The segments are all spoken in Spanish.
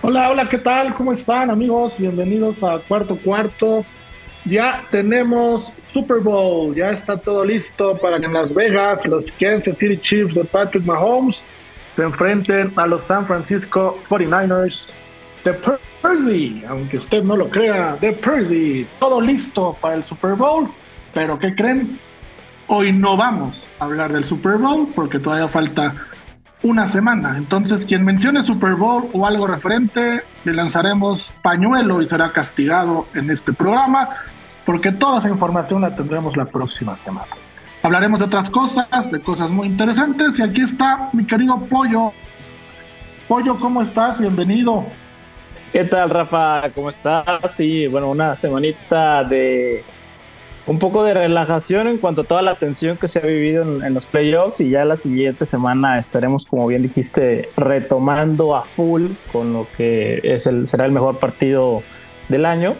Hola, hola, ¿qué tal? ¿Cómo están amigos? Bienvenidos a Cuarto Cuarto. Ya tenemos Super Bowl, ya está todo listo para que en Las Vegas los Kansas City Chiefs de Patrick Mahomes se enfrenten a los San Francisco 49ers de Purdy, aunque usted no lo crea, de Purdy, todo listo para el Super Bowl, pero ¿qué creen? Hoy no vamos a hablar del Super Bowl porque todavía falta una semana. Entonces, quien mencione Super Bowl o algo referente, le lanzaremos pañuelo y será castigado en este programa porque toda esa información la tendremos la próxima semana. Hablaremos de otras cosas, de cosas muy interesantes y aquí está mi querido Pollo. Pollo, ¿cómo estás? Bienvenido. ¿Qué tal, Rafa? ¿Cómo estás? Sí, bueno, una semanita de un poco de relajación en cuanto a toda la tensión que se ha vivido en, los playoffs y ya la siguiente semana estaremos, como bien dijiste, retomando a full con lo que es el, será el mejor partido del año.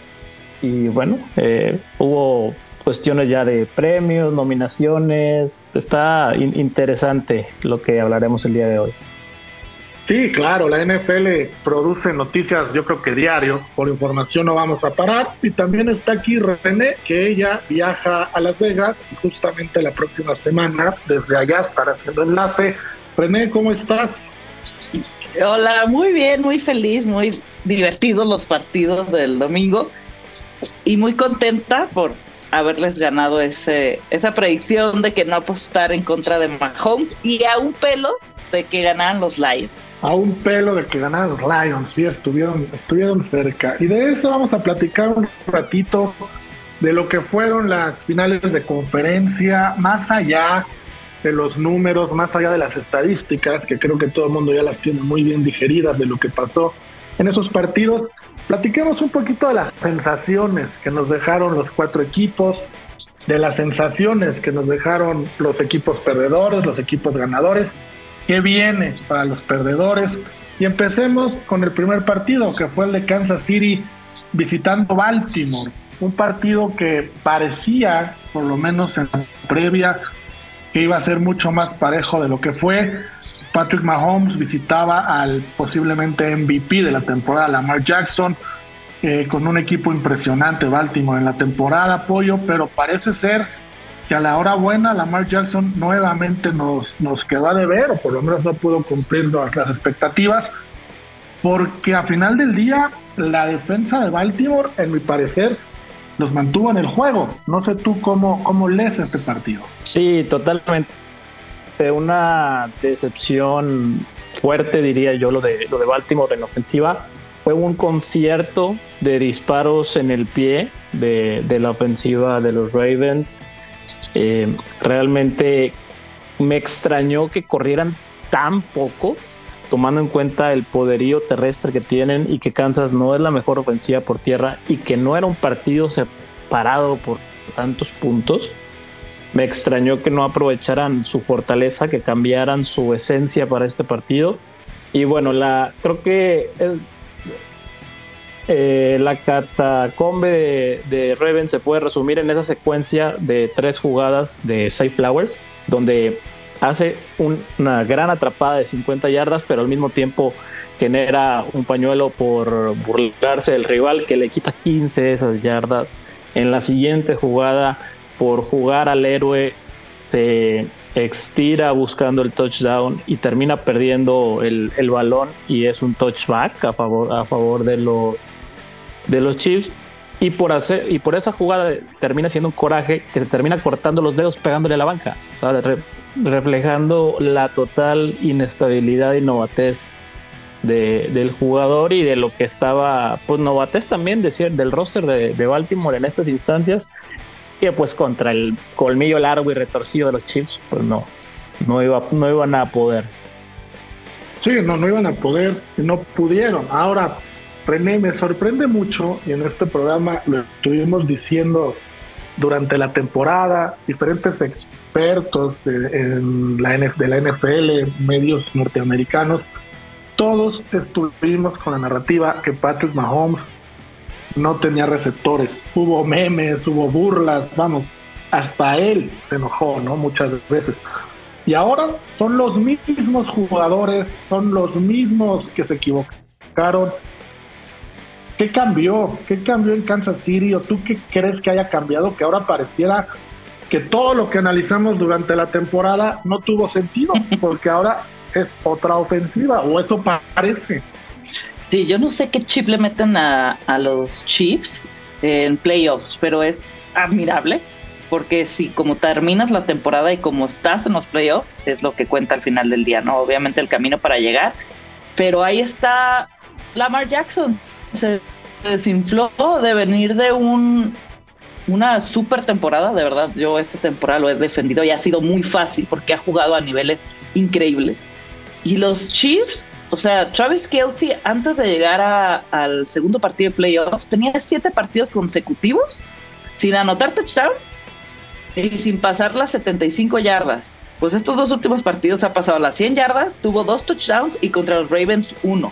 Y bueno, eh, hubo cuestiones ya de premios, nominaciones. Está interesante lo que hablaremos el día de hoy. Sí, claro, la NFL produce noticias, yo creo que diario, por información no vamos a parar. Y también está aquí René, que ella viaja a Las Vegas justamente la próxima semana, desde allá estará haciendo enlace. René, ¿cómo estás? Hola, muy bien, muy feliz, muy divertidos los partidos del domingo y muy contenta por haberles ganado ese, esa predicción de que no apostar en contra de Mahomes y a un pelo de que ganaran los Lions a un pelo de que ganaron los Lions, sí, estuvieron, estuvieron cerca. Y de eso vamos a platicar un ratito de lo que fueron las finales de conferencia, más allá de los números, más allá de las estadísticas, que creo que todo el mundo ya las tiene muy bien digeridas de lo que pasó en esos partidos. Platiquemos un poquito de las sensaciones que nos dejaron los cuatro equipos, de las sensaciones que nos dejaron los equipos perdedores, los equipos ganadores qué viene para los perdedores. Y empecemos con el primer partido, que fue el de Kansas City visitando Baltimore. Un partido que parecía, por lo menos en la previa, que iba a ser mucho más parejo de lo que fue. Patrick Mahomes visitaba al posiblemente MVP de la temporada, Lamar Jackson, eh, con un equipo impresionante Baltimore en la temporada, apoyo, pero parece ser que a la hora buena Lamar Jackson nuevamente nos, nos quedó a deber, o por lo menos no pudo cumplir las expectativas, porque a final del día la defensa de Baltimore, en mi parecer, los mantuvo en el juego. No sé tú cómo, cómo lees este partido. Sí, totalmente. Una decepción fuerte, diría yo, lo de, lo de Baltimore en ofensiva. Fue un concierto de disparos en el pie de, de la ofensiva de los Ravens eh, realmente me extrañó que corrieran tan poco, tomando en cuenta el poderío terrestre que tienen y que Kansas no es la mejor ofensiva por tierra y que no era un partido separado por tantos puntos. Me extrañó que no aprovecharan su fortaleza, que cambiaran su esencia para este partido. Y bueno, la, creo que eh, la catacombe de, Reven se puede resumir en esa secuencia de tres jugadas de Safe Flowers, donde hace una gran atrapada de 50 yardas, pero al mismo tiempo genera un pañuelo por burlarse del rival que le quita 15 de esas yardas. En la siguiente jugada, por jugar al héroe, se estira buscando el touchdown y termina perdiendo el, el balón y es un touchback a favor, a favor de los de los Chiefs y por hacer y por esa jugada termina siendo un coraje que se termina cortando los dedos pegándole a la banca, reflejando la total inestabilidad y novatez del jugador y de lo que estaba, pues novatez también decir, del roster de, Baltimore en estas instancias, que pues contra el colmillo largo y retorcido de los Chiefs, pues no, no, iba, no iban a poder. Sí, no, no iban a poder, no pudieron. Ahora, René, me sorprende mucho, y en este programa lo estuvimos diciendo durante la temporada, diferentes expertos de, la, NFL, medios norteamericanos, todos estuvimos con la narrativa que Patrick Mahomes no tenía receptores. Hubo memes, hubo burlas, vamos, hasta él se enojó, ¿no? Muchas veces. Y ahora son los mismos jugadores, son los mismos que se equivocaron. ¿Qué cambió? ¿Qué cambió en Kansas City? ¿O tú qué crees que haya cambiado? Que ahora pareciera que todo lo que analizamos durante la temporada no tuvo sentido, porque ahora es otra ofensiva, o eso parece. Sí, yo no sé qué chip le meten a, a los Chiefs en playoffs, pero es admirable porque si como terminas la temporada y como estás en los playoffs, es lo que cuenta al final del día, ¿no? Obviamente el camino para llegar, pero ahí está Lamar Jackson, se desinfló de venir de un una super temporada, de verdad, yo esta temporada lo he defendido y ha sido muy fácil porque ha jugado a niveles increíbles. Y los Chiefs o sea, Travis Kelsey, antes de llegar al segundo partido de playoffs, tenía siete partidos consecutivos sin anotar touchdown y sin pasar las 75 yardas. Pues estos dos últimos partidos ha pasado las 100 yardas, tuvo dos touchdowns y contra los Ravens uno.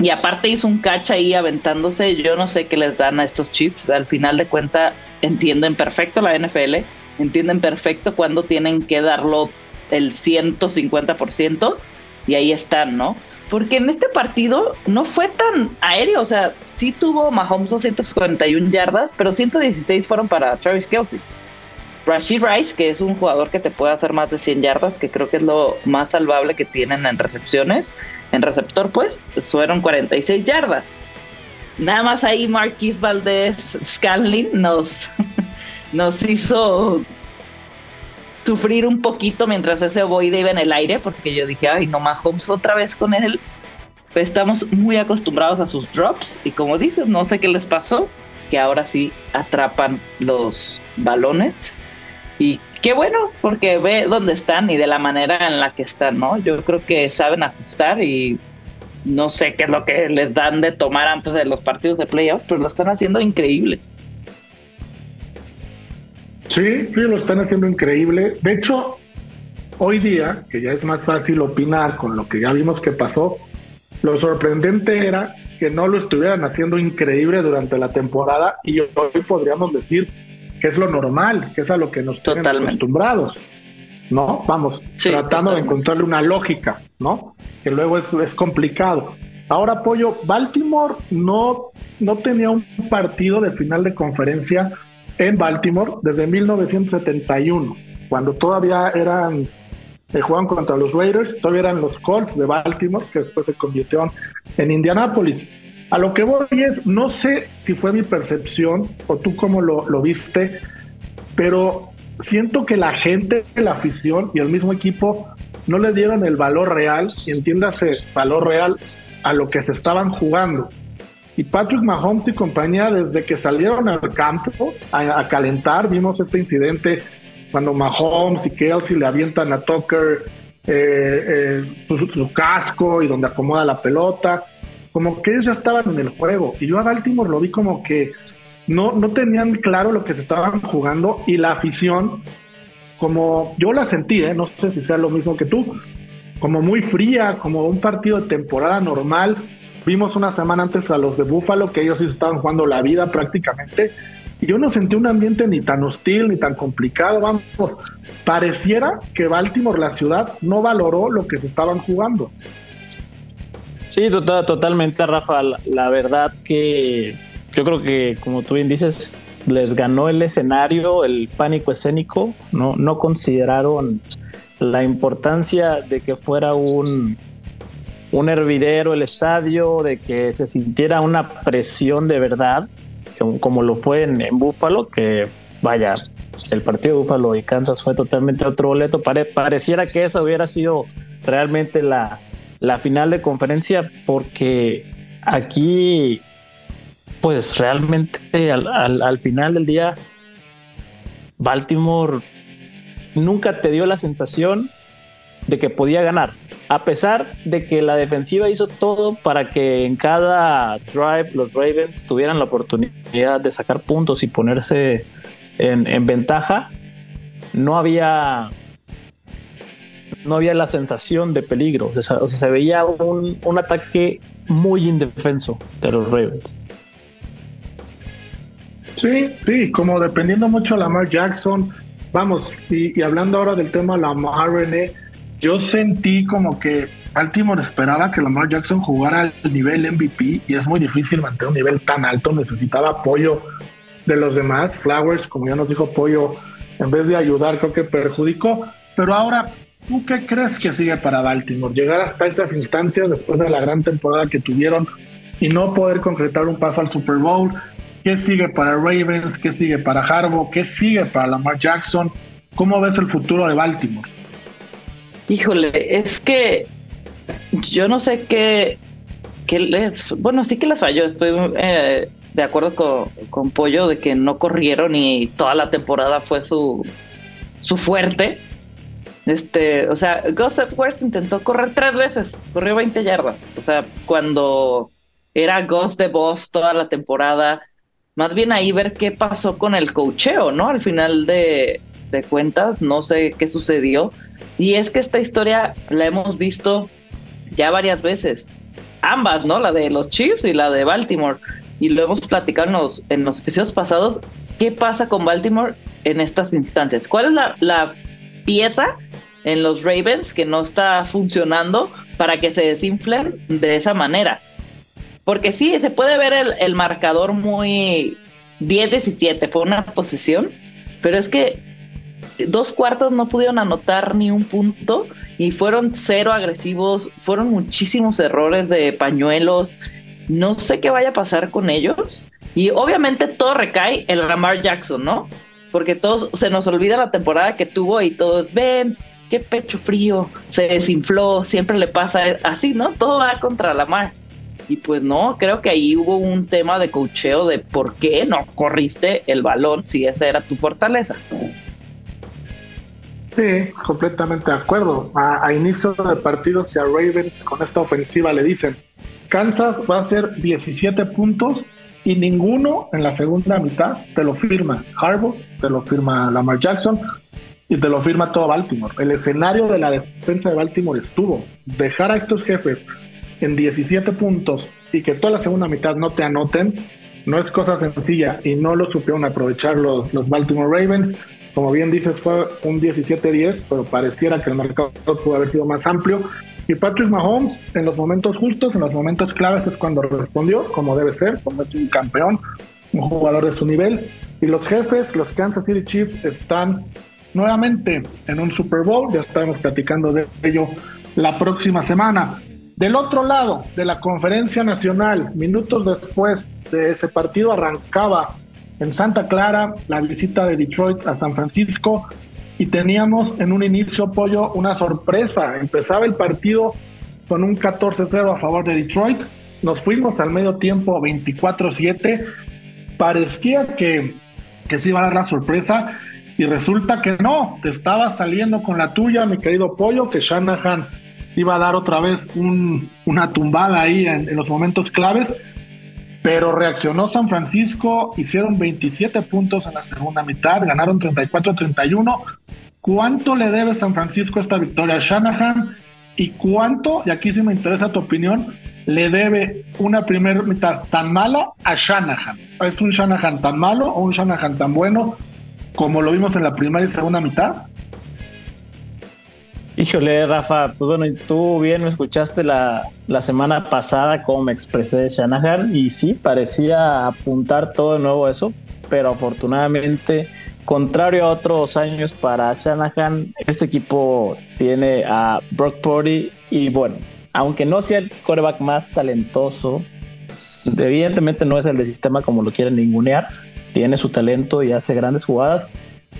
Y aparte hizo un catch ahí aventándose. Yo no sé qué les dan a estos chips. Al final de cuenta entienden perfecto la NFL, entienden perfecto cuándo tienen que darlo el 150% y ahí están, ¿no? Porque en este partido no fue tan aéreo, o sea, sí tuvo Mahomes 241 yardas, pero 116 fueron para Travis Kelsey. Rashid Rice, que es un jugador que te puede hacer más de 100 yardas, que creo que es lo más salvable que tienen en recepciones, en receptor, pues, fueron 46 yardas. Nada más ahí Marquis Valdez Scanlin nos, nos hizo sufrir un poquito mientras ese ovoide iba en el aire, porque yo dije, ay, no, Mahomes otra vez con él. Estamos muy acostumbrados a sus drops y como dices, no sé qué les pasó, que ahora sí atrapan los balones. Y qué bueno, porque ve dónde están y de la manera en la que están, ¿no? Yo creo que saben ajustar y no sé qué es lo que les dan de tomar antes de los partidos de playoffs, pero lo están haciendo increíble. Sí, sí, lo están haciendo increíble. De hecho, hoy día, que ya es más fácil opinar con lo que ya vimos que pasó, lo sorprendente era que no lo estuvieran haciendo increíble durante la temporada y hoy podríamos decir que es lo normal, que es a lo que nos tienen acostumbrados. ¿No? Vamos, tratando de encontrarle una lógica, ¿no? Que luego es, es complicado. Ahora, Pollo, Baltimore no, no tenía un partido de final de conferencia en Baltimore desde 1971, cuando todavía eran, eh, jugaban contra los Raiders, todavía eran los Colts de Baltimore, que después se convirtieron en Indianapolis. A lo que voy es, no sé si fue mi percepción o tú cómo lo, viste, pero siento que la gente, la afición y el mismo equipo no le dieron el valor real, y entiéndase valor real, a lo que se estaban jugando. Y Patrick Mahomes y compañía, desde que salieron al campo a, calentar, vimos este incidente cuando Mahomes y Kelsey le avientan a Tucker eh, eh, su, casco y donde acomoda la pelota. Como que ellos ya estaban en el juego. Y yo a Baltimore lo vi como que no, no tenían claro lo que se estaban jugando y la afición, como yo la sentí, ¿eh? no sé si sea lo mismo que tú, como muy fría, como un partido de temporada normal Vimos una semana antes a los de Buffalo que ellos sí estaban jugando la vida prácticamente. Y yo no sentí un ambiente ni tan hostil ni tan complicado. Vamos, pareciera que Baltimore, la ciudad, no valoró lo que se estaban jugando. Sí, tota-, totalmente, Rafa. La, verdad que yo creo que, como tú bien dices, les ganó el escenario, el pánico escénico. No, no consideraron la importancia de que fuera un, un hervidero el estadio, de que se sintiera una presión de verdad, como lo fue en, en Búfalo, que vaya, el partido de Búfalo y Kansas fue totalmente otro boleto. pareciera que esa hubiera sido realmente la, la final de conferencia, porque aquí, pues realmente al, al, al final del día, Baltimore nunca te dio la sensación de que podía ganar a pesar de que la defensiva hizo todo para que en cada drive los Ravens tuvieran la oportunidad de sacar puntos y ponerse en, ventaja, no había no había la sensación de peligro. O sea, se veía un, ataque muy indefenso de los Ravens. Sí, sí, como dependiendo mucho de Lamar Jackson. Vamos, y, hablando ahora del tema Lamar René, yo sentí como que Baltimore esperaba que Lamar Jackson jugara al nivel MVP y es muy difícil mantener un nivel tan alto. Necesitaba apoyo de los demás. Flowers, como ya nos dijo Pollo, en vez de ayudar, creo que perjudicó. Pero ahora, ¿tú qué crees que sigue para Baltimore? Llegar hasta estas instancias después de la gran temporada que tuvieron y no poder concretar un paso al Super Bowl. ¿Qué sigue para Ravens? ¿Qué sigue para Harbaugh? ¿Qué sigue para Lamar Jackson? ¿Cómo ves el futuro de Baltimore? Híjole, es que yo no sé qué, qué les... Bueno, sí que les falló. Estoy eh, de acuerdo con, con, Pollo de que no corrieron y toda la temporada fue su, su fuerte. Este, o sea, Gus Edwards intentó correr tres veces, corrió 20 yardas. O sea, cuando era Gus de Boss toda la temporada, más bien ahí ver qué pasó con el cocheo, ¿no? Al final de, de cuentas, no sé qué sucedió y es que esta historia la hemos visto ya varias veces. Ambas, ¿no? La de los Chiefs y la de Baltimore. Y lo hemos platicado en los, en los episodios pasados. ¿Qué pasa con Baltimore en estas instancias? ¿Cuál es la, la pieza en los Ravens que no está funcionando para que se desinflen de esa manera? Porque sí, se puede ver el, marcador muy 10-17, fue una posición, pero es que dos cuartos no pudieron anotar ni un punto y fueron cero agresivos, fueron muchísimos errores de pañuelos. No sé qué vaya a pasar con ellos. Y obviamente todo recae en Lamar Jackson, ¿no? Porque todos se nos olvida la temporada que tuvo y todos ven, qué pecho frío, se desinfló, siempre le pasa así, ¿no? Todo va contra Lamar. Y pues no, creo que ahí hubo un tema de cocheo de por qué no corriste el balón si esa era tu fortaleza. Sí, completamente de acuerdo. A, inicio de partido, si a Ravens con esta ofensiva le dicen, Kansas va a hacer 17 puntos y ninguno en la segunda mitad te lo firma Harbaugh, te lo firma Lamar Jackson y te lo firma todo Baltimore. El escenario de la defensa de Baltimore estuvo dejar a estos jefes en 17 puntos y que toda la segunda mitad no te anoten, no es cosa sencilla y no lo supieron aprovechar los, los Baltimore Ravens. Como bien dices, fue un 17-10, pero pareciera que el mercado pudo haber sido más amplio. Y Patrick Mahomes, en los momentos justos, en los momentos claves, es cuando respondió, como debe ser, como es un campeón, un jugador de su nivel. Y los jefes, los Kansas City Chiefs, están nuevamente en un Super Bowl. Ya estaremos platicando de ello la próxima semana. Del otro lado de la conferencia nacional, minutos después de ese partido, arrancaba en Santa Clara, la visita de Detroit a San Francisco y teníamos en un inicio pollo una sorpresa. Empezaba el partido con un 14-0 a favor de Detroit. Nos fuimos al medio tiempo 24-7. Parecía que, que se iba a dar la sorpresa y resulta que no. Te estaba saliendo con la tuya, mi querido pollo, que Shanahan iba a dar otra vez una tumbada ahí en los momentos claves pero reaccionó San Francisco, hicieron 27 puntos en la segunda mitad, ganaron 34-31. ¿Cuánto le debe San Francisco esta victoria a Shanahan? ¿Y cuánto, y aquí sí me interesa tu opinión, le debe una primera mitad tan mala a Shanahan? ¿Es un Shanahan tan malo o un Shanahan tan bueno como lo vimos en la primera y segunda mitad? Híjole, Rafa, pues bueno, tú bien me escuchaste la, la semana pasada cómo me expresé Shanahan y sí, parecía apuntar todo de nuevo eso, pero afortunadamente, contrario a otros años para Shanahan, este equipo tiene a Brock Purdy y bueno, aunque no sea el quarterback más talentoso, evidentemente no es el de sistema como lo quieren ningunear, tiene su talento y hace grandes jugadas,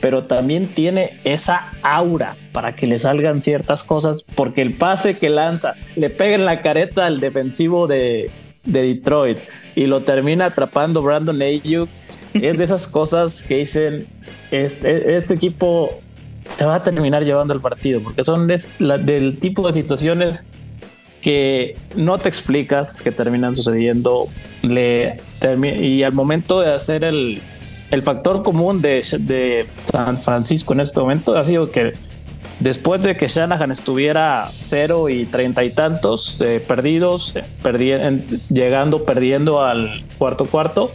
pero también tiene esa aura para que le salgan ciertas cosas, porque el pase que lanza le pega en la careta al defensivo de, Detroit y lo termina atrapando Brandon Ayuk. Es de esas cosas que dicen, este, este equipo se va a terminar llevando el partido, porque son del tipo de situaciones que no te explicas que terminan sucediendo le, y al momento de hacer el, el factor común de, San Francisco en este momento ha sido que después de que Shanahan estuviera cero y treinta y tantos eh, perdidos, eh, llegando perdiendo al cuarto cuarto,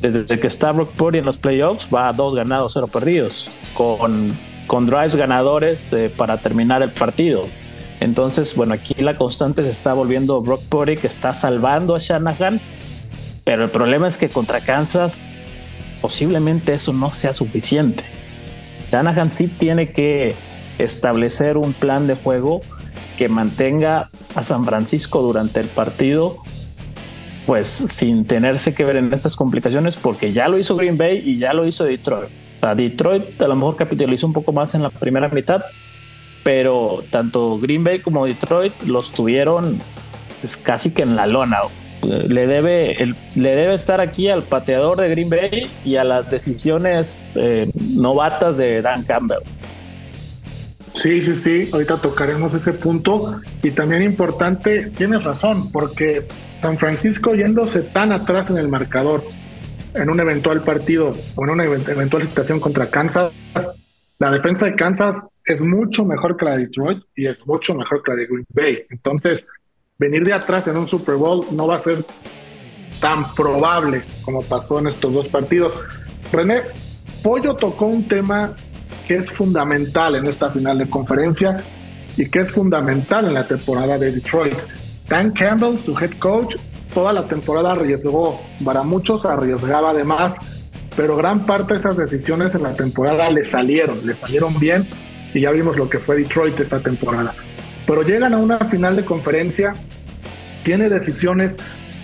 desde que está Brock Purdy en los playoffs va a dos ganados, cero perdidos, con, con drives ganadores eh, para terminar el partido. Entonces, bueno, aquí la constante se está volviendo Brock Purdy, que está salvando a Shanahan, pero el problema es que contra Kansas posiblemente eso no sea suficiente. Shanahan sí tiene que establecer un plan de juego que mantenga a San Francisco durante el partido, pues sin tenerse que ver en estas complicaciones, porque ya lo hizo Green Bay y ya lo hizo Detroit. Detroit a lo mejor capitalizó un poco más en la primera mitad, pero tanto Green Bay como Detroit los tuvieron pues, casi que en la lona. Le debe, le debe estar aquí al pateador de Green Bay y a las decisiones eh, novatas de Dan Campbell. Sí, sí, sí, ahorita tocaremos ese punto. Y también importante, tienes razón, porque San Francisco yéndose tan atrás en el marcador en un eventual partido o en una eventual situación contra Kansas, la defensa de Kansas es mucho mejor que la de Detroit y es mucho mejor que la de Green Bay. Entonces, venir de atrás en un Super Bowl no va a ser tan probable como pasó en estos dos partidos. René, Pollo tocó un tema que es fundamental en esta final de conferencia y que es fundamental en la temporada de Detroit. Dan Campbell, su head coach, toda la temporada arriesgó, para muchos arriesgaba además, pero gran parte de esas decisiones en la temporada le salieron, le salieron bien y ya vimos lo que fue Detroit esta temporada. Pero llegan a una final de conferencia, tiene decisiones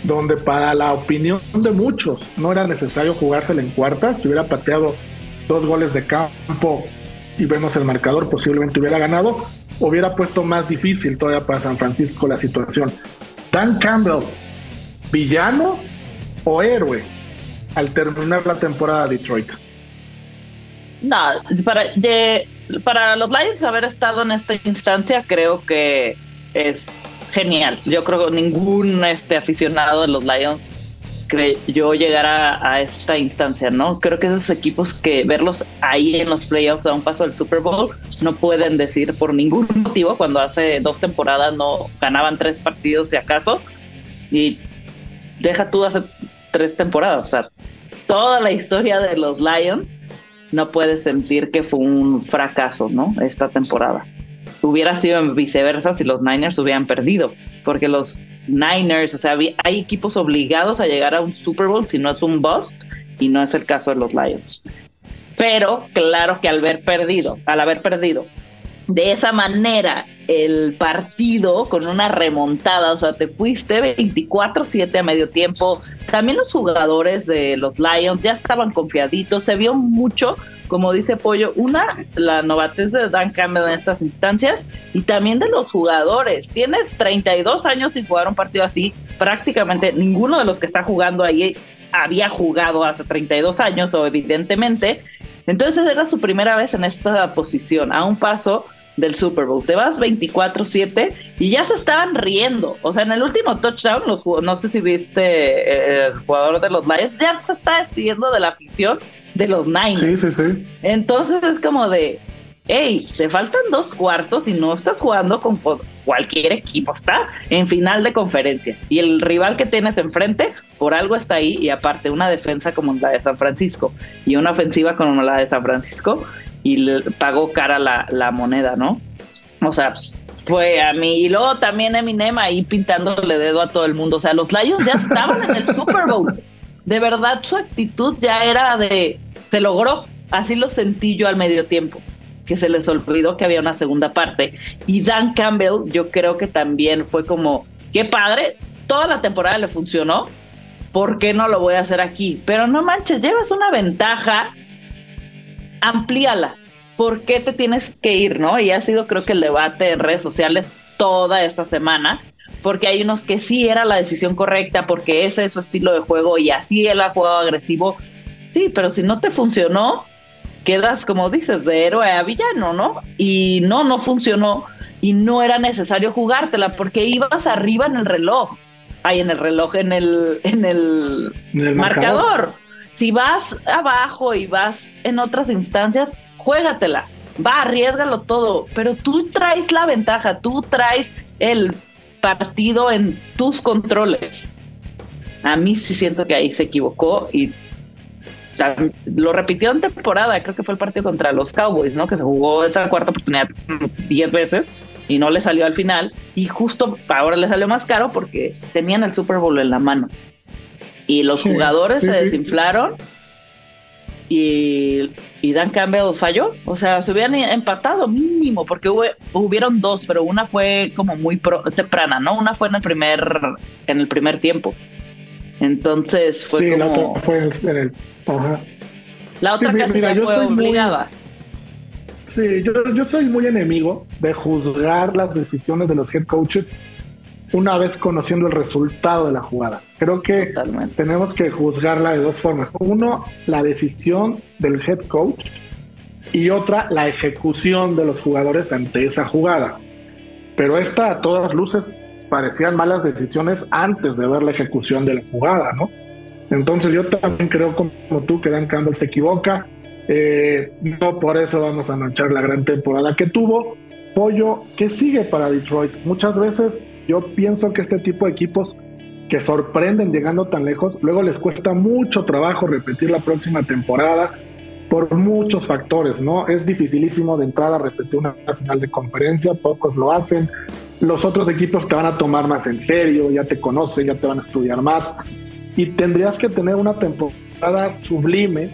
donde para la opinión de muchos no era necesario jugársela en cuartas, si hubiera pateado dos goles de campo y vemos el marcador, posiblemente hubiera ganado, hubiera puesto más difícil todavía para San Francisco la situación. Dan Campbell, villano o héroe al terminar la temporada de Detroit. No, para, de, para los Lions haber estado en esta instancia creo que es genial. Yo creo que ningún este, aficionado de los Lions creyó llegar a, a, esta instancia, ¿no? Creo que esos equipos que verlos ahí en los playoffs a un paso del Super Bowl no pueden decir por ningún motivo cuando hace dos temporadas no ganaban tres partidos si acaso y deja tú hace tres temporadas, o sea, toda la historia de los Lions no puedes sentir que fue un fracaso, ¿no? Esta temporada. Hubiera sido viceversa si los Niners hubieran perdido, porque los Niners, o sea, hay equipos obligados a llegar a un Super Bowl si no es un bust, y no es el caso de los Lions. Pero claro que al haber perdido, al haber perdido de esa manera el partido con una remontada, o sea, te fuiste 24-7 a medio tiempo. También los jugadores de los Lions ya estaban confiaditos, se vio mucho, como dice Pollo, una, la novatez de Dan Campbell en estas instancias y también de los jugadores. Tienes 32 años sin jugar un partido así, prácticamente ninguno de los que está jugando ahí había jugado hace 32 años, o evidentemente. Entonces era su primera vez en esta posición, a un paso del Super Bowl. Te vas 24-7 y ya se estaban riendo. O sea, en el último touchdown, los, no sé si viste eh, el jugador de los Lions, ya se está despidiendo de la afición de los Niners. Sí, sí, sí. Entonces es como de, hey, te faltan dos cuartos y no estás jugando con cualquier equipo, está en final de conferencia. Y el rival que tienes enfrente, por algo está ahí, y aparte una defensa como la de San Francisco y una ofensiva como la de San Francisco, y le pagó cara la, la moneda, ¿no? O sea, fue a mí. Y luego también Eminem ahí pintándole dedo a todo el mundo. O sea, los Lions ya estaban en el Super Bowl. De verdad, su actitud ya era de. Se logró. Así lo sentí yo al medio tiempo. Que se les olvidó que había una segunda parte. Y Dan Campbell, yo creo que también fue como. Qué padre. Toda la temporada le funcionó. ¿Por qué no lo voy a hacer aquí? Pero no manches, llevas una ventaja amplíala. ¿Por qué te tienes que ir, no? Y ha sido creo que el debate en redes sociales toda esta semana, porque hay unos que sí era la decisión correcta, porque ese es su estilo de juego y así él ha jugado agresivo. Sí, pero si no te funcionó, quedas, como dices, de héroe a villano, ¿no? Y no, no funcionó y no era necesario jugártela porque ibas arriba en el reloj. Ahí en el reloj, en el, en el, marcador. Si vas abajo y vas en otras instancias, juégatela. Va, arriesgalo todo. Pero tú traes la ventaja, tú traes el partido en tus controles. A mí sí siento que ahí se equivocó y lo repitió en temporada, creo que fue el partido contra los Cowboys, ¿no? Que se jugó esa cuarta oportunidad 10 veces y no le salió al final. Y justo ahora le salió más caro porque tenían el Super Bowl en la mano. Y los jugadores se desinflaron y, y, Dan Campbell falló. O sea, se hubieran empatado mínimo porque hubo, hubieron dos, pero una fue como muy temprana, ¿no? Una fue en el primer, en el primer tiempo. Entonces fue como... La fue en el... La otra casi fue obligada. Sí, yo, yo soy muy enemigo de juzgar las decisiones de los head coaches una vez conociendo el resultado de la jugada. Creo que tenemos que juzgarla de dos formas. Uno, la decisión del head coach y otra, la ejecución de los jugadores ante esa jugada. Pero esta, a todas luces, parecían malas decisiones antes de ver la ejecución de la jugada, ¿no? Entonces yo también creo como tú que Dan Campbell se equivoca, eh, no por eso vamos a manchar la gran temporada que tuvo. Pollo, ¿qué sigue para Detroit? Muchas veces yo pienso que este tipo de equipos que sorprenden llegando tan lejos, luego les cuesta mucho trabajo repetir la próxima temporada por muchos factores, ¿no? Es dificilísimo de entrada repetir una final de conferencia, pocos lo hacen. Los otros equipos te van a tomar más en serio, ya te conocen, ya te van a estudiar más. Y tendrías que tener una temporada sublime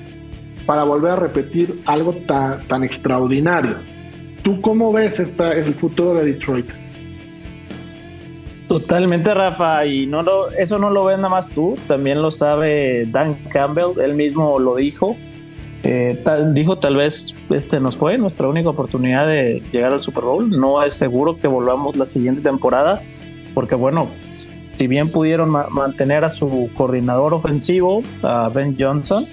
para volver a repetir algo tan, tan extraordinario. ¿Tú cómo ves esta, el futuro de Detroit? Totalmente, Rafa, y no eso no lo ves nada más tú, también lo sabe Dan Campbell, él mismo lo dijo. Eh, dijo tal vez este nos fue nuestra única oportunidad de llegar al Super Bowl. No es seguro que volvamos la siguiente temporada, porque bueno, si bien pudieron mantener a su coordinador ofensivo, a Ben Johnson,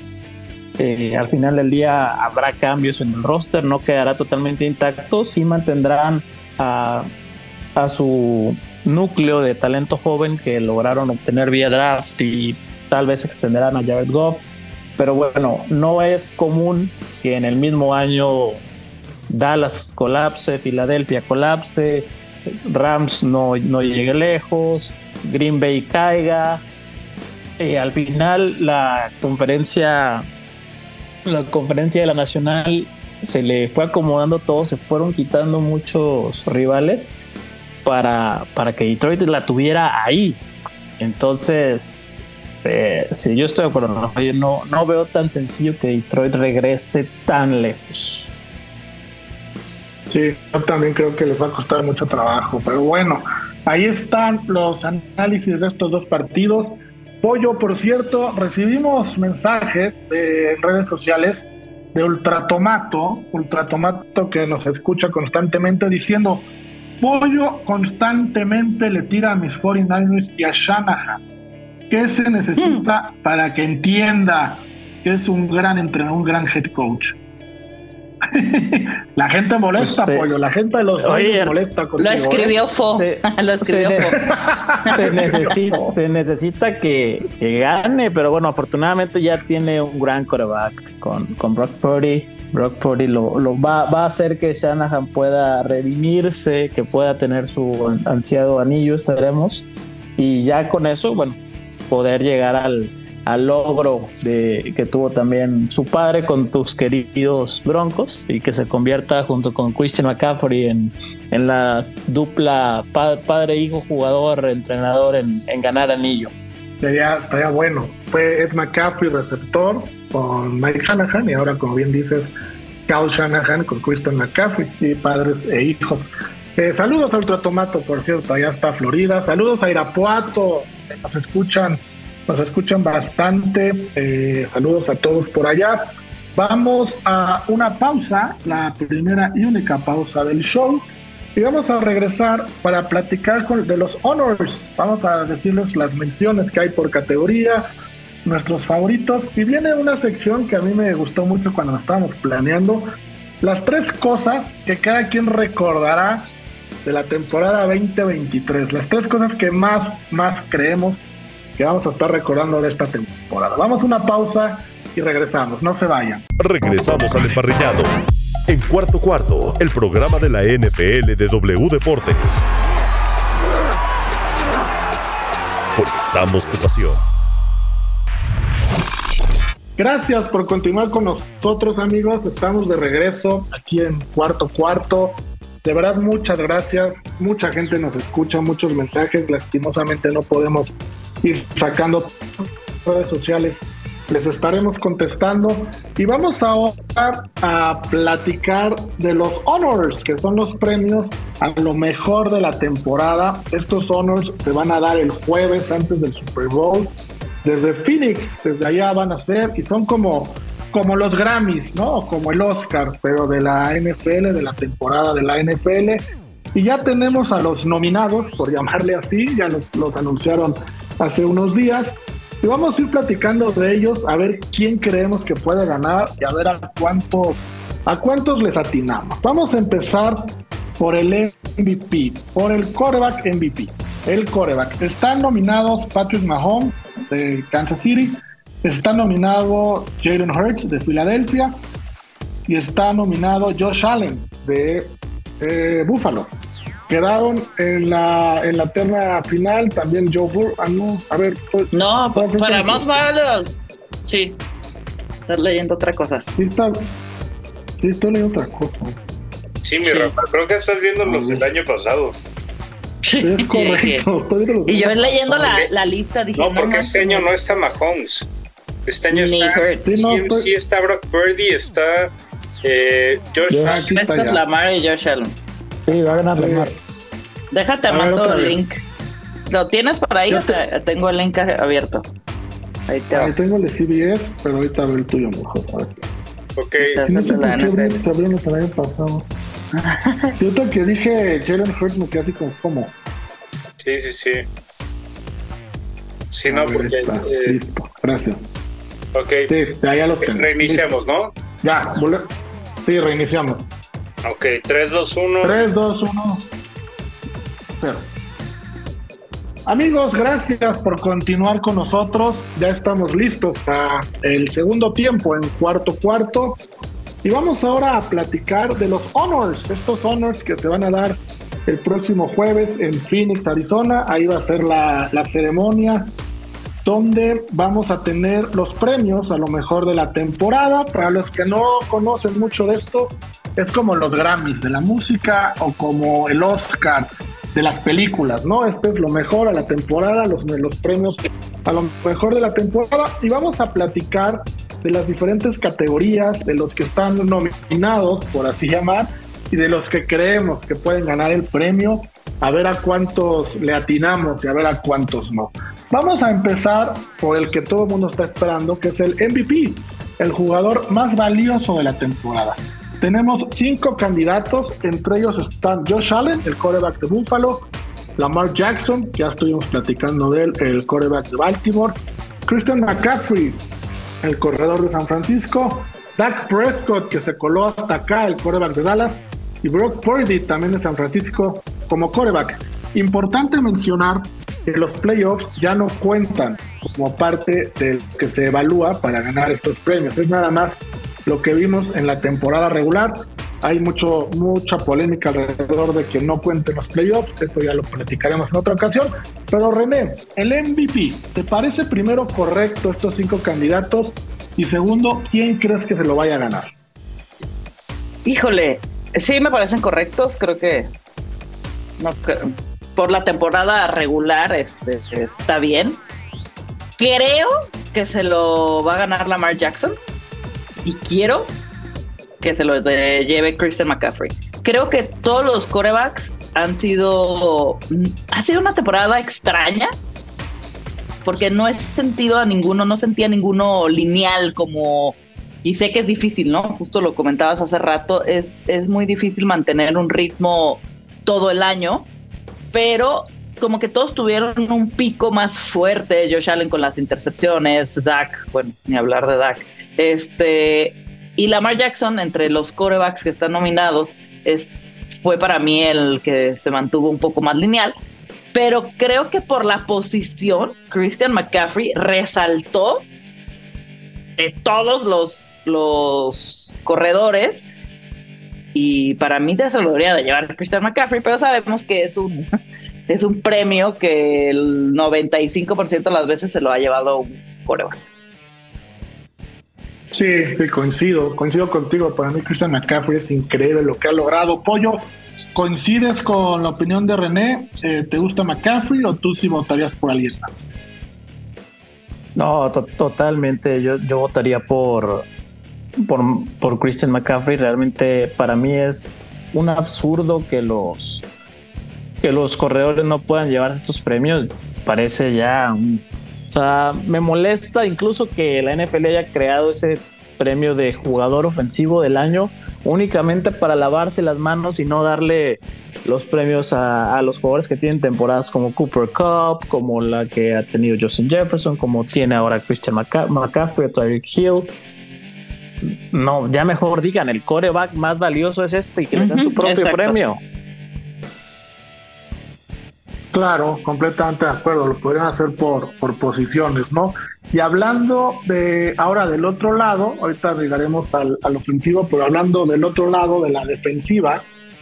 al final del día habrá cambios en el roster, no quedará totalmente intacto, sí mantendrán a, su núcleo de talento joven que lograron obtener vía draft y tal vez extenderán a Jared Goff. Pero bueno, no es común que en el mismo año Dallas colapse, Filadelfia colapse, Rams no, no llegue lejos, Green Bay caiga. Eh, al final la conferencia la conferencia de la Nacional se le fue acomodando todo, se fueron quitando muchos rivales para, para que Detroit la tuviera ahí. Entonces, eh, sí, yo estoy de acuerdo, no, no, veo tan sencillo que Detroit regrese tan lejos. Sí, yo también creo que les va a costar mucho trabajo, pero bueno, ahí están los análisis de estos dos partidos. Pollo, por cierto, recibimos mensajes de redes sociales de Ultratomato, Ultratomato que nos escucha constantemente diciendo, Pollo constantemente le tira a mis 49ers y a Shanahan. ¿Qué se necesita hmm. para que entienda que es un gran entrenador, un gran head coach? la gente molesta, pues, pollo. La gente de los oye, molesta. lo escribió Fo. Se, lo escribió se, necesita, se necesita que, gane, pero bueno, afortunadamente ya tiene un gran coreback con, con Brock Purdy. Brock Purdy lo, lo va, va, a hacer que Shanahan pueda redimirse, que pueda tener su ansiado anillo, esperemos. Y ya con eso, bueno, poder llegar al, al logro de, que tuvo también su padre con tus queridos Broncos y que se convierta junto con Christian McCaffrey en, en la dupla padre, hijo, jugador, entrenador en, ganar anillo. Sería, estaría bueno. Fue Ed McCaffrey receptor con Mike Shanahan y ahora, como bien dices, Cal Shanahan con Christian McCaffrey y padres e hijos. Eh, saludos a Ultratomato, por cierto, allá está Florida. Saludos a Irapuato, nos escuchan nos escuchan bastante. Eh, saludos a todos por allá. Vamos a una pausa, la primera y única pausa del show. Y vamos a regresar para platicar con, de los honors. Vamos a decirles las menciones que hay por categoría, nuestros favoritos. Y viene una sección que a mí me gustó mucho cuando nos estábamos planeando. Las tres cosas que cada quien recordará de la temporada 2023. Las tres cosas que más, más creemos que vamos a estar recordando de esta temporada. Vamos a una pausa y regresamos. No se vayan. Regresamos al emparrillado. En cuarto cuarto, el programa de la NFL de W Deportes. Conectamos tu pasión. Gracias por continuar con nosotros, amigos. Estamos de regreso aquí en cuarto cuarto. De verdad, muchas gracias. Mucha gente nos escucha, muchos mensajes. Lastimosamente no podemos ir sacando redes sociales. Les estaremos contestando y vamos ahora a platicar de los honors, que son los premios a lo mejor de la temporada. Estos honors se van a dar el jueves antes del Super Bowl desde Phoenix, desde allá van a ser, y son como, como los Grammys, ¿no? Como el Oscar, pero de la NFL, de la temporada de la NFL. Y ya tenemos a los nominados, por llamarle así, ya los, los anunciaron hace unos días. Y vamos a ir platicando de ellos, a ver quién creemos que puede ganar y a ver a cuántos, a cuántos les atinamos. Vamos a empezar por el MVP, por el quarterback MVP. El quarterback. Están nominados Patrick Mahomes, de Kansas City. Está nominado Jalen Hurts de Filadelfia. Y está nominado Josh Allen de eh, Buffalo. Quedaron en la, en la terna final también Joe Burrow. Ah, no, a ver. Pues, no, para más malos. Sí. Estás leyendo otra cosa. Sí, está, sí estoy leyendo otra cosa. Sí, mi Rafa, creo que estás viendo los del año pasado. Es correcto. y yo leyendo la, la lista dije. No, porque este año no está Mahomes. Este año está. Sí, no, pues, sí, está Brock Purdy, está eh, Josh Allen. Lamar y Josh Allen. Sí, va a ganar Lamar. Déjate, mando el link. ¿Lo tienes por ahí? Te... Tengo el link abierto. Ahí, te ahí tengo el de CBS, pero ahorita veo el tuyo mejor. Ok. No sé por qué el año pasado. Yo que dije Jalen Hurts me quedé así como, ¿cómo? Sí, sí, sí. Sí, no, porque. Eh, listo, gracias. Ok. Sí, ya, lo tengo. Reiniciamos, ¿no? Ya, sí, reiniciamos. Ok, 3, 2, 1. 3, 2, 1. 0. Amigos, gracias por continuar con nosotros. Ya estamos listos para el segundo tiempo en cuarto cuarto. Y vamos ahora a platicar de los honors, estos honors que se van a dar el próximo jueves en Phoenix, Arizona. Ahí va a ser la, la ceremonia donde vamos a tener los premios a lo mejor de la temporada. Para los que no conocen mucho de esto, es como los Grammys de la música o como el Oscar de las películas, ¿no? Este es lo mejor a la temporada, los, premios a lo mejor de la temporada. Y vamos a platicar de las diferentes categorías, de los que están nominados, por así llamar, y de los que creemos que pueden ganar el premio, a ver a cuántos le atinamos y a ver a cuántos no. Vamos a empezar por el que todo el mundo está esperando, que es el MVP, el jugador más valioso de la temporada. Tenemos cinco candidatos, entre ellos están Josh Allen, el quarterback de Buffalo, Lamar Jackson, ya estuvimos platicando de él, el quarterback de Baltimore, Christian McCaffrey, el corredor de San Francisco, Dak Prescott, que se coló hasta acá, el coreback de Dallas, y Brock Purdy, también de San Francisco, como coreback. Importante mencionar que los playoffs ya no cuentan como parte del que se evalúa para ganar estos premios. Es nada más lo que vimos en la temporada regular. Hay mucho, mucha polémica alrededor de que no cuenten los playoffs, eso ya lo platicaremos en otra ocasión. Pero René, el MVP, ¿te parece primero correcto estos cinco candidatos? Y segundo, ¿quién crees que se lo vaya a ganar? Híjole, sí me parecen correctos, creo que por la temporada regular este, está bien. Creo que se lo va a ganar Lamar Jackson y quiero que se lo lleve Christian McCaffrey. Creo que todos los corebacks han sido. Ha sido una temporada extraña. Porque no he sentido a ninguno, no sentía ninguno lineal como. Y sé que es difícil, ¿no? Justo lo comentabas hace rato. Es, es muy difícil mantener un ritmo todo el año. Pero como que todos tuvieron un pico más fuerte. Josh Allen con las intercepciones, Dak, bueno, ni hablar de Dak. Este, y Lamar Jackson, entre los corebacks que están nominados, es, fue para mí el que se mantuvo un poco más lineal. Pero creo que por la posición, Christian McCaffrey resaltó de todos los, los corredores. Y para mí te saludaría de llevar Christian McCaffrey, pero sabemos que es un, es un premio que el 95% de las veces se lo ha llevado un coreback. Sí, sí, coincido, coincido contigo. Para mí Christian McCaffrey es increíble lo que ha logrado. Pollo, ¿coincides con la opinión de René? Eh, ¿Te gusta McCaffrey o tú sí votarías por alguien más? No, totalmente. Yo, yo votaría por, por, por Christian McCaffrey. Realmente para mí es un absurdo que los que los corredores no puedan llevarse estos premios. Parece ya o sea, me molesta incluso que la NFL haya creado ese premio de jugador ofensivo del año únicamente para lavarse las manos y no darle los premios a, los jugadores que tienen temporadas como Cooper Cup, como la que ha tenido Justin Jefferson, como tiene ahora Christian McCaffrey, Tyreek Hill. No, ya mejor digan, el coreback más valioso es este y que le den su propio premio. Claro, completamente de acuerdo, lo podrían hacer por, por posiciones, ¿no? Y hablando de ahora del otro lado, ahorita llegaremos al, al ofensivo, pero hablando del otro lado, de la defensiva,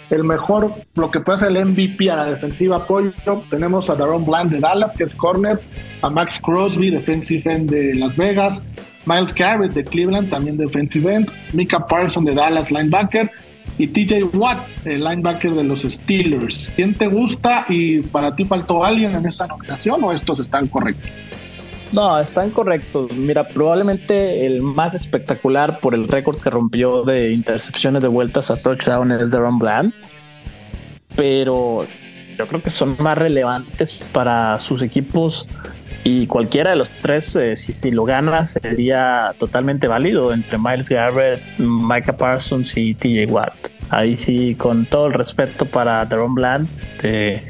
el mejor, lo que puede ser el MVP a la defensiva apoyo, tenemos a Daron Bland de Dallas, que es corner, a Max Crosby, defensive end de Las Vegas, Miles Garrett de Cleveland, también defensive end, Mika Parson de Dallas, linebacker, y TJ Watt, el linebacker de los Steelers. ¿Quién te gusta y para ti faltó alguien en esta nominación o estos están correctos? No, están correctos. Mira, probablemente el más espectacular por el récord que rompió de intercepciones de vueltas a touchdown es Deron Bland. Pero yo creo que son más relevantes para sus equipos y cualquiera de los tres, eh, si, si, lo gana, sería totalmente válido entre Miles Garrett, Micah Parsons y TJ Watt. Ahí sí, con todo el respeto para Deron Bland, eh,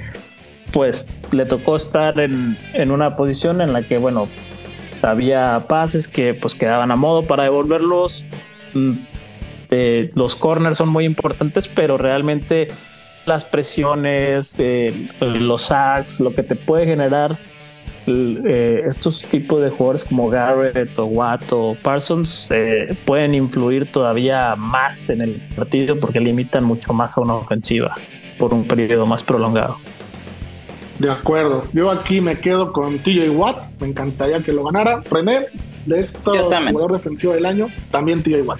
pues le tocó estar en, en, una posición en la que, bueno, había pases que pues quedaban a modo para devolverlos. Mm, eh, los corners son muy importantes, pero realmente las presiones, los sacks, lo que te puede generar eh, estos tipos de jugadores como Garrett o Watt o Parsons eh, pueden influir todavía más en el partido porque limitan mucho más a una ofensiva por un periodo más prolongado. De acuerdo. Yo aquí me quedo con TJ Watt. Me encantaría que lo ganara. René, de esto jugador defensivo del año, también TJ Watt.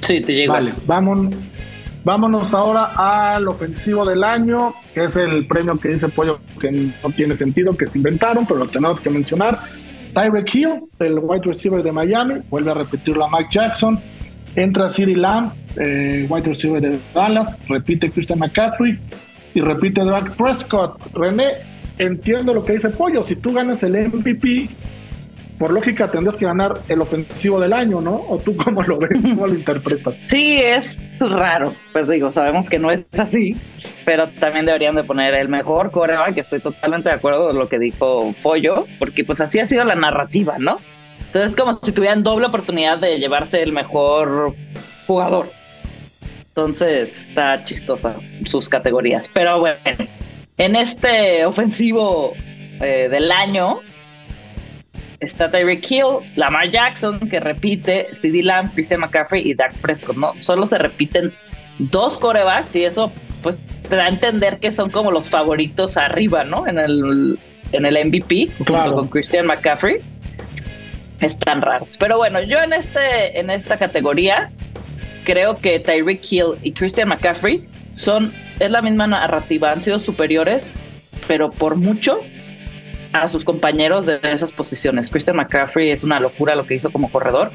Sí, TJ Watt. Vale, vamos Vámonos ahora al ofensivo del año, que es el premio que dice Pollo que no tiene sentido, que se inventaron, pero lo tenemos que mencionar. Tyreek Hill, el wide receiver de Miami, vuelve a repetirlo a Mike Jackson. Entra Siri Lamb, eh, wide receiver de Dallas, repite Christian McCaffrey y repite Dak Prescott. René, entiendo lo que dice Pollo, si tú ganas el MVP, por lógica tendrías que ganar el ofensivo del año, ¿no? ¿O tú cómo lo ves? ¿Cómo lo interpretas? Sí, es raro. Pues digo, sabemos que no es así, pero también deberían de poner el mejor coreback, que estoy totalmente de acuerdo con lo que dijo Pollo, porque pues así ha sido la narrativa, ¿no? Entonces es como si tuvieran doble oportunidad de llevarse el mejor jugador. Entonces está chistosa sus categorías. Pero bueno, en este ofensivo eh, del año, está Tyreek Hill, Lamar Jackson, que repite, CD Lamb, Christian McCaffrey y Dak Prescott, ¿no? Solo se repiten dos corebacks y eso, pues, te da a entender que son como los favoritos arriba, ¿no? En el, en el MVP, claro. con Christian McCaffrey. Están raros. Pero bueno, yo en, este, en esta categoría creo que Tyreek Hill y Christian McCaffrey son, es la misma narrativa, han sido superiores, pero por mucho a sus compañeros de esas posiciones. Christian McCaffrey es una locura lo que hizo como corredor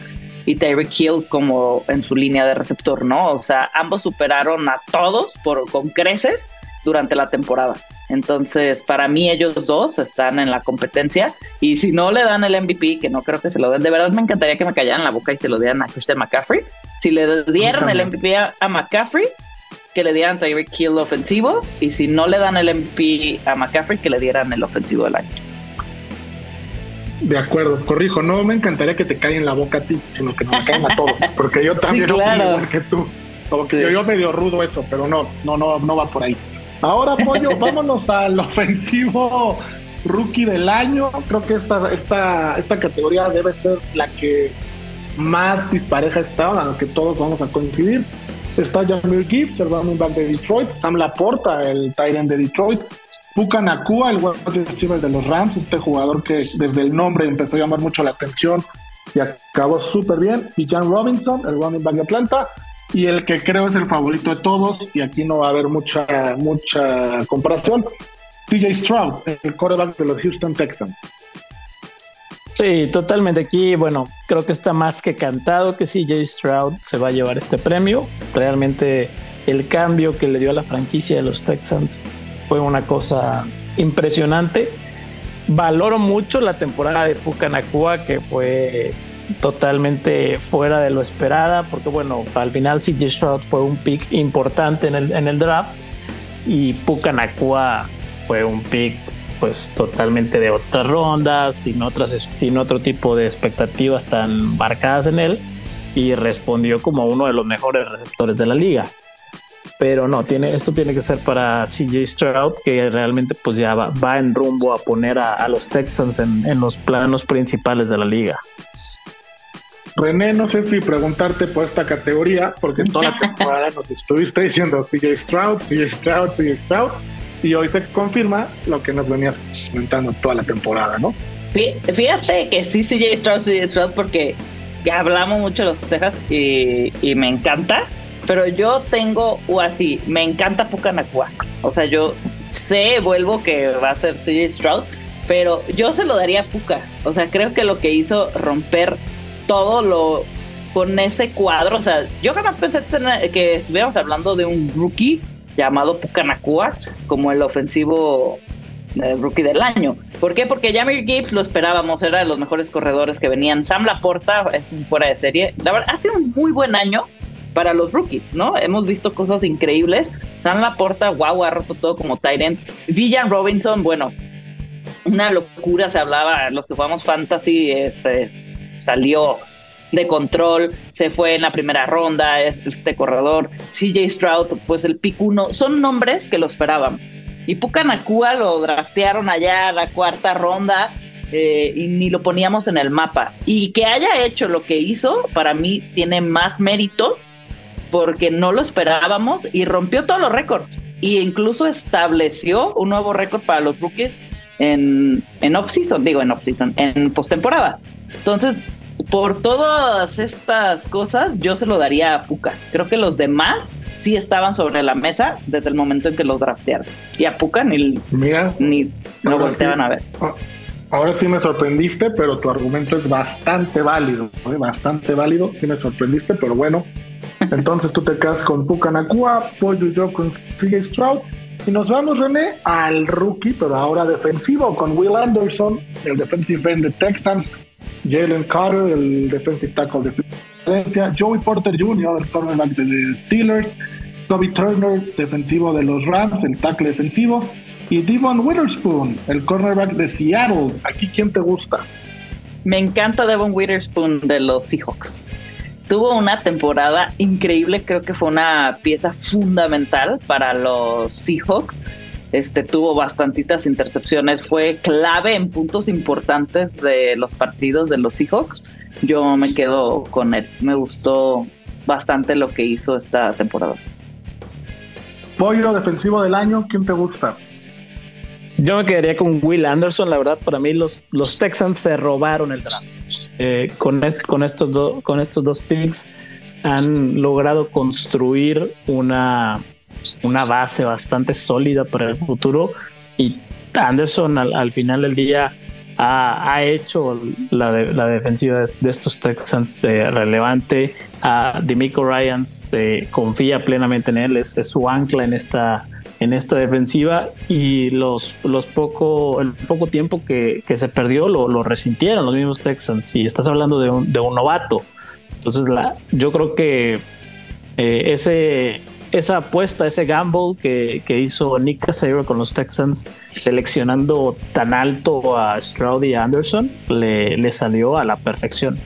y Tyreek Hill como en su línea de receptor, ¿no? O sea, ambos superaron a todos por, con creces durante la temporada. Entonces, para mí ellos dos están en la competencia y si no le dan el MVP, que no creo que se lo den, de verdad me encantaría que me callaran la boca y se lo dieran a Christian McCaffrey. Si le dieran el MVP a, McCaffrey, que le dieran Tyreek Hill ofensivo y si no le dan el MVP a McCaffrey, que le dieran el ofensivo del año. De acuerdo, corrijo, no me encantaría que te caigan la boca a ti, sino que me caigan a todos, porque yo también sí, igual que tú. Como que yo, medio rudo eso, pero no, no, no, no va por ahí. Ahora, Pollo, vámonos al ofensivo rookie del año. Creo que esta, esta, esta categoría debe ser la que más dispareja está, a lo que todos vamos a coincidir. Está Jamir Gibbs, el running back de Detroit, Sam Laporta, el end de Detroit, Puka Nakua, el wide receiver de los Rams, este jugador que desde el nombre empezó a llamar mucho la atención y acabó súper bien, y Jan Robinson, el running back de Atlanta, y el que creo es el favorito de todos, y aquí no va a haber mucha, mucha comparación, CJ Stroud, el quarterback de los Houston Texans. Sí, totalmente. Aquí, bueno, creo que está más que cantado que CJ Stroud se va a llevar este premio. Realmente el cambio que le dio a la franquicia de los Texans fue una cosa impresionante. Valoro mucho la temporada de Pucanacua, que fue totalmente fuera de lo esperada, porque bueno, al final CJ Stroud fue un pick importante en el, en el draft y Pucanacua fue un pick pues totalmente de otra ronda, sin otras, sin otro tipo de expectativas tan marcadas en él y respondió como uno de los mejores receptores de la liga. Pero no, tiene, esto tiene que ser para CJ Stroud, que realmente pues ya va, en rumbo a poner a, los Texans en, en, los planos principales de la liga. René, no sé si preguntarte por esta categoría, porque toda la temporada nos estuviste diciendo CJ Stroud, CJ Stroud, CJ Stroud y hoy se confirma lo que nos venías comentando toda la temporada, ¿no? Fíjate que sí, CJ Stroud, CJ Stroud, porque hablamos mucho de los Texas y, me encanta, pero yo tengo, o así, me encanta Pucanacua. O sea, yo sé, vuelvo que va a ser CJ Stroud, pero yo se lo daría a Puka. O sea, creo que lo que hizo romper todo lo con ese cuadro, o sea, yo jamás pensé que estuviéramos hablando de un rookie llamado Pucanacua como el ofensivo eh, rookie del año. ¿Por qué? Porque Jamir Gibbs lo esperábamos, era de los mejores corredores que venían. Sam Laporta es un fuera de serie. La verdad, ha sido un muy buen año para los rookies, ¿no? Hemos visto cosas increíbles. Sam Laporta, wow, ha roto todo como Tyrant. Villan Robinson, bueno, una locura se hablaba, los que jugamos fantasy, este, salió de control, se fue en la primera ronda, este corredor, CJ Stroud, pues el pick uno, son nombres que lo esperaban. Y Pucanacua lo draftearon allá a la cuarta ronda eh, y ni lo poníamos en el mapa. Y que haya hecho lo que hizo, para mí tiene más mérito porque no lo esperábamos y rompió todos los récords. Y incluso estableció un nuevo récord para los rookies en, en off-season, digo en off-season, en postemporada. Entonces, por todas estas cosas, yo se lo daría a Puka. Creo que los demás sí estaban sobre la mesa desde el momento en que los draftearon. Y a Puka ni, ni lo volteaban a ver. Ah, ahora sí me sorprendiste, pero tu argumento es bastante válido. ¿eh? Bastante válido. Sí me sorprendiste, pero bueno. Entonces tú te quedas con Puka Nakua, Pollo y yo con CJ Stroud. Y nos vamos, René, al rookie, pero ahora defensivo, con Will Anderson, el defensive end de Texans. Jalen Carter, el defensive tackle de Philadelphia, Joey Porter Jr., el cornerback de Steelers, Toby Turner, defensivo de los Rams, el tackle defensivo, y Devon Witherspoon, el cornerback de Seattle. ¿Aquí quién te gusta? Me encanta Devon Witherspoon de los Seahawks. Tuvo una temporada increíble, creo que fue una pieza fundamental para los Seahawks este, tuvo bastantitas intercepciones, fue clave en puntos importantes de los partidos de los Seahawks. Yo me quedo con él, me gustó bastante lo que hizo esta temporada. Pollo defensivo del año, ¿quién te gusta? Yo me quedaría con Will Anderson, la verdad, para mí los, los Texans se robaron el draft. Eh, con, con, estos con estos dos picks han logrado construir una, una base bastante sólida para el futuro y Anderson al, final del día ha, hecho la, defensiva de, estos Texans eh, relevante. A Demico Ryan se confía plenamente en él, es, su ancla en esta, en esta defensiva y los, los poco, el poco tiempo que, se perdió lo, lo, resintieron los mismos Texans. Y estás hablando de un, de un novato. Entonces, yo creo que eh, ese esa apuesta, ese gamble que, que hizo Nick Casario con los Texans, seleccionando tan alto a Stroud y Anderson, le, le salió a la perfección.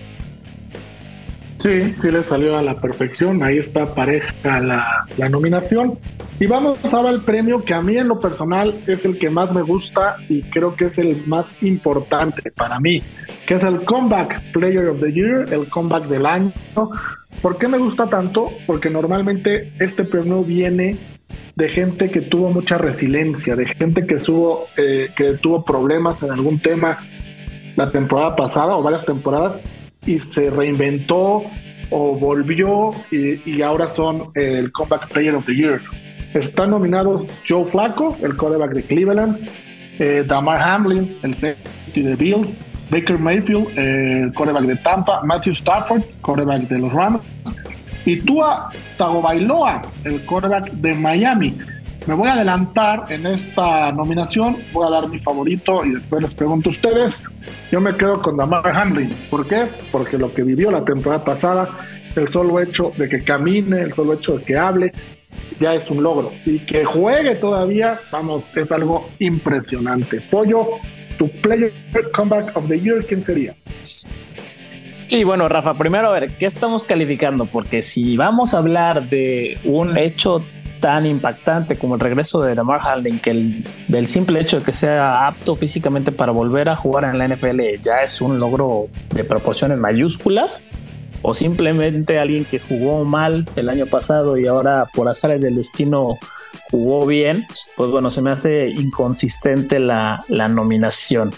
Sí, sí le salió a la perfección. Ahí está pareja la, la, nominación. Y vamos ahora al premio que a mí en lo personal es el que más me gusta y creo que es el más importante para mí, que es el Comeback Player of the Year, el comeback del año. ¿Por qué me gusta tanto? Porque normalmente este premio viene de gente que tuvo mucha resiliencia, de gente que, tuvo, eh, que tuvo problemas en algún tema la temporada pasada o varias temporadas y se reinventó o volvió y, ahora son el Comeback Player of the Year. Están nominados Joe Flacco, el quarterback de Cleveland, eh, Damar Hamlin, el safety de Bills, Baker Mayfield, el quarterback de Tampa, Matthew Stafford, quarterback de los Rams, y Tua Tagovailoa, el quarterback de Miami. Me voy a adelantar en esta nominación, voy a dar mi favorito y después les pregunto a ustedes. Yo me quedo con Damar Hamlin. ¿Por qué? Porque lo que vivió la temporada pasada, el solo hecho de que camine, el solo hecho de que hable, ya es un logro. Y que juegue todavía, vamos, es algo impresionante. Pollo, tu player comeback of the year, ¿quién sería? Sí, bueno, Rafa, primero a ver, ¿qué estamos calificando? Porque si vamos a hablar de un hecho tan impactante como el regreso de Lamar Hamlin, que el, del simple hecho de que sea apto físicamente para volver a jugar en la NFL ya es un logro de proporciones mayúsculas, o simplemente alguien que jugó mal el año pasado y ahora por azares del destino jugó bien, pues bueno, se me hace inconsistente la, la nominación.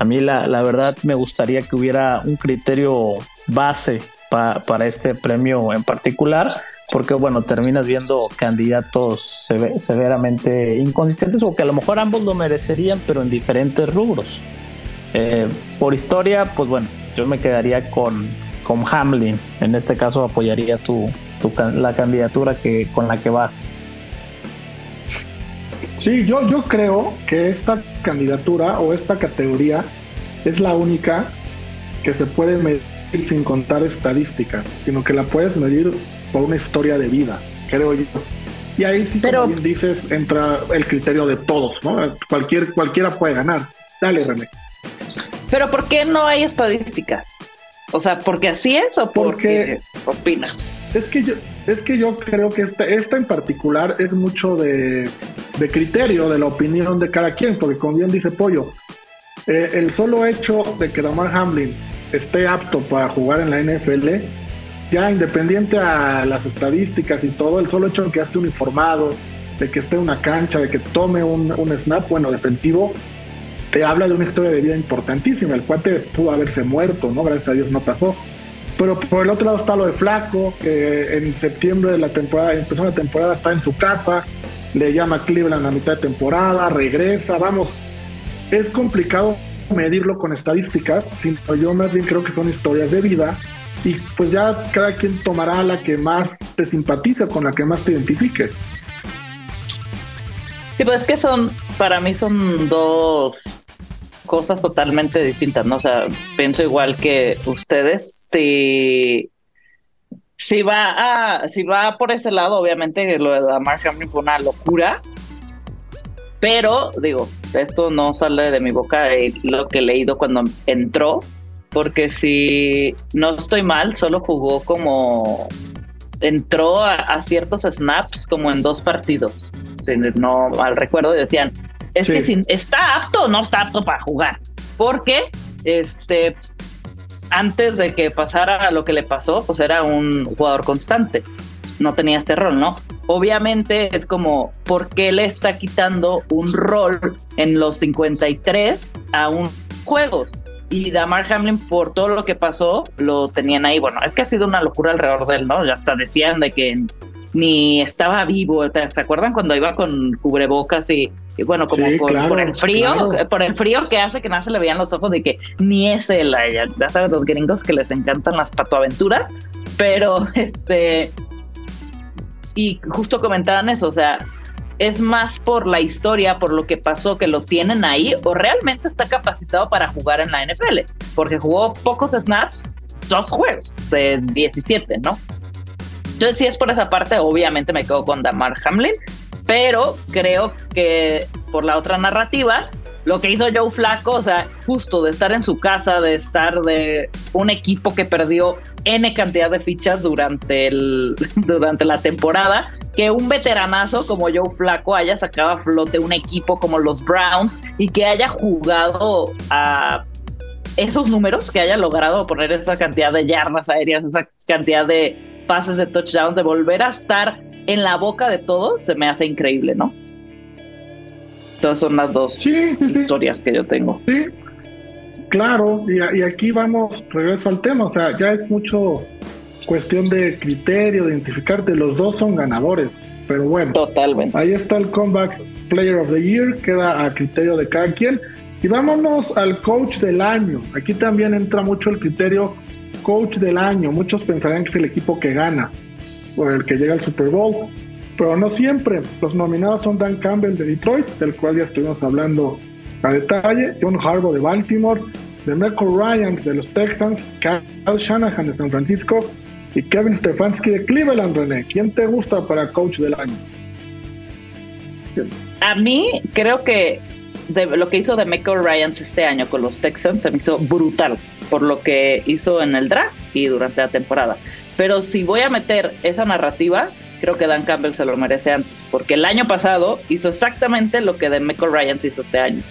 A mí la, la, verdad me gustaría que hubiera un criterio base para este premio en particular porque bueno, terminas viendo candidatos severamente inconsistentes o que a lo mejor ambos lo merecerían, pero en diferentes rubros. Eh, por historia, pues bueno, yo me quedaría con, con Hamlin. En este caso apoyaría tu, la candidatura que, con la que vas. Sí, yo, yo creo que esta candidatura o esta categoría es la única que se puede medir sin contar estadísticas, sino que la puedes medir por una historia de vida, creo yo. Y ahí sí, como bien dices, entra el criterio de todos, ¿no? Cualquier, cualquiera puede ganar. Dale, René. Pero ¿por qué no hay estadísticas? O sea, ¿porque así es o porque, opinas? Es que yo, es que yo creo que esta, esta en particular es mucho de, de, criterio, de la opinión de cada quien, porque como bien dice Pollo, eh, el solo hecho de que Damar Hamlin esté apto para jugar en la NFL ya independiente a las estadísticas y todo, el solo hecho de que esté uniformado, de que esté en una cancha, de que tome un, snap, bueno, defensivo, te habla de una historia de vida importantísima. El cuate pudo haberse muerto, ¿no? Gracias a Dios no pasó. Pero por el otro lado está lo de Flaco, que en septiembre de la temporada, empezó la temporada, está en su casa, le llama a Cleveland a mitad de temporada, regresa, vamos. Es complicado medirlo con estadísticas, sino yo más bien creo que son historias de vida y pues ya cada quien tomará la que más te simpatiza, con la que más te identifique. Sí, pues es que son, para mí son dos cosas totalmente distintas, ¿no? O sea, pienso igual que ustedes, si, si va a, si va por ese lado, obviamente lo de Damar Hamlin fue una locura, pero digo, esto no sale de mi boca, lo que he leído cuando entró, porque si no estoy mal, solo jugó como entró a, ciertos snaps como en dos partidos. Si no mal recuerdo, decían, es que si está apto o no está apto para jugar. Porque este antes de que pasara lo que le pasó, pues era un jugador constante. No tenía este rol, ¿no? Obviamente es como, ¿por qué le está quitando un rol en los 53 a un juegos? Y Damar Hamlin por todo lo que pasó lo tenían ahí. Bueno, es que ha sido una locura alrededor de él, ¿no? Ya hasta decían de que ni estaba vivo. ¿Se acuerdan cuando iba con cubrebocas y, bueno, como por el frío, por el frío que hace que nada se le veían los ojos de que ni es él, ya, ya sabes, los gringos que les encantan las patoaventuras, pero este y justo comentaban eso, o sea, es más por la historia, por lo que pasó, que lo tienen ahí, o realmente está capacitado para jugar en la NFL, porque jugó pocos snaps, dos juegos de 17, ¿no? Entonces, si es por esa parte, obviamente me quedo con Damar Hamlin, pero creo que por la otra narrativa, lo que hizo Joe Flaco, o sea, justo de estar en su casa, de estar de un equipo que perdió N cantidad de fichas durante, el, durante la temporada, que un veteranazo como Joe Flaco haya sacado a flote un equipo como los Browns y que haya jugado a esos números, que haya logrado poner esa cantidad de yardas aéreas, esa cantidad de pases de touchdown, de volver a estar en la boca de todos, se me hace increíble, ¿no? Entonces son las dos historias que yo tengo. Sí, claro, y, y, aquí vamos, regreso al tema, o sea, ya es mucho cuestión de criterio, de identificarte, los dos son ganadores, pero bueno, totalmente. Ahí está el comeback player of the year, queda a criterio de cada quien. Y vámonos al coach del año. Aquí también entra mucho el criterio coach del año. Muchos pensarían que es el equipo que gana o el que llega al Super Bowl pero no siempre. Los nominados son Dan Campbell de Detroit, del cual ya estuvimos hablando a detalle, John Harbaugh de Baltimore, de Michael Ryan de los Texans, Kyle Shanahan de San Francisco y Kevin Stefanski de Cleveland, René. ¿Quién te gusta para coach del año? A mí creo que lo que hizo de Michael Ryan este año con los Texans se me hizo brutal por lo que hizo en el draft y durante la temporada. Pero si voy a meter esa narrativa, creo que Dan Campbell se lo merece antes, porque el año pasado hizo exactamente lo que de Michael Ryan hizo este año.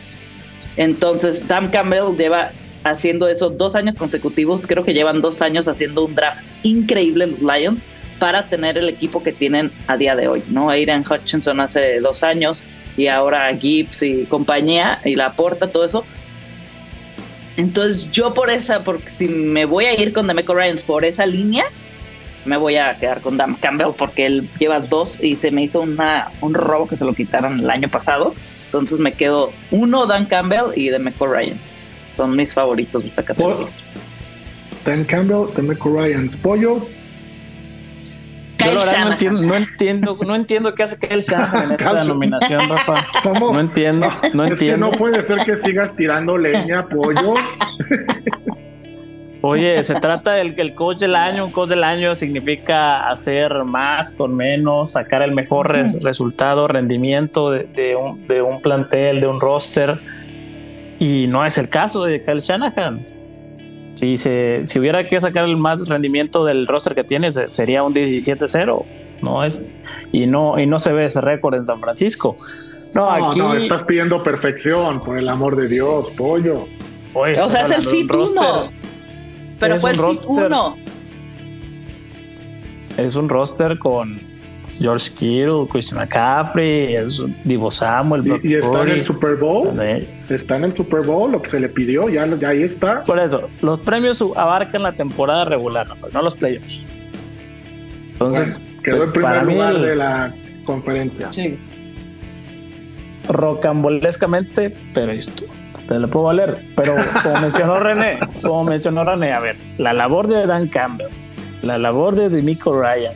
Entonces, Dan Campbell lleva haciendo eso dos años consecutivos, creo que llevan dos años haciendo un draft increíble los Lions para tener el equipo que tienen a día de hoy, ¿no? Aidan Hutchinson hace dos años y ahora Gibbs y compañía y la aporta todo eso. Entonces yo por esa, porque si me voy a ir con Demeco Ryans por esa línea, me voy a quedar con Dan Campbell porque él lleva dos y se me hizo una, un robo que se lo quitaron el año pasado. Entonces me quedo uno Dan Campbell y Demeco Ryans. Son mis favoritos de esta categoría. Dan Campbell, Demeco Ryans. Pollo. Yo no entiendo, no entiendo, no entiendo qué hace Kyle Shanahan en esta denominación, Rafa. ¿Cómo? No entiendo, no entiendo. no puede ser que sigas tirando leña, pollo. Oye, se trata del que el coach del año, un coach del año significa hacer más con menos, sacar el mejor resultado, rendimiento de, un, de, un, plantel, de un roster. Y no es el caso de Kyle Shanahan. Si, se, si hubiera que sacar el más rendimiento del roster que tiene, sería un 17-0. No es, y, no, y no se ve ese récord en San Francisco. No, aquí. No, estás pidiendo perfección, por el amor de Dios, pollo. o sea, es el sit pero fue el roster, Es un roster con George Kittle, Christian McCaffrey, es Divo Samuel, y, está en el Super Bowl. Está en el Super Bowl, lo que se le pidió, ya, ahí está. Por eso, los premios abarcan la temporada regular, no, los playoffs. Entonces, quedó el primer lugar de la conferencia. Sí. Rocambolescamente, pero esto te lo puedo valer. Pero como mencionó René, como mencionó René, a ver, la labor de Dan Campbell, la labor de Demico Ryan,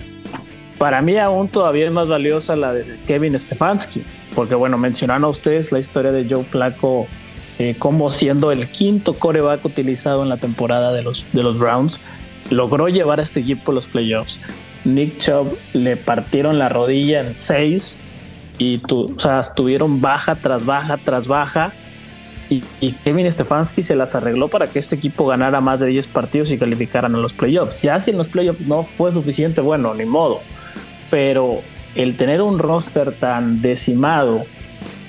para mí aún todavía es más valiosa la de Kevin Stefanski, porque bueno, mencionaron a ustedes la historia de Joe Flaco eh, como siendo el quinto coreback utilizado en la temporada de los, de los Browns, logró llevar a este equipo a los playoffs. Nick Chubb le partieron la rodilla en seis y tu, o sea, estuvieron baja tras baja tras baja y, Kevin Stefanski se las arregló para que este equipo ganara más de 10 partidos y calificaran a los playoffs. Ya si en los playoffs no fue suficiente, bueno, ni modo. Pero el tener un roster tan decimado,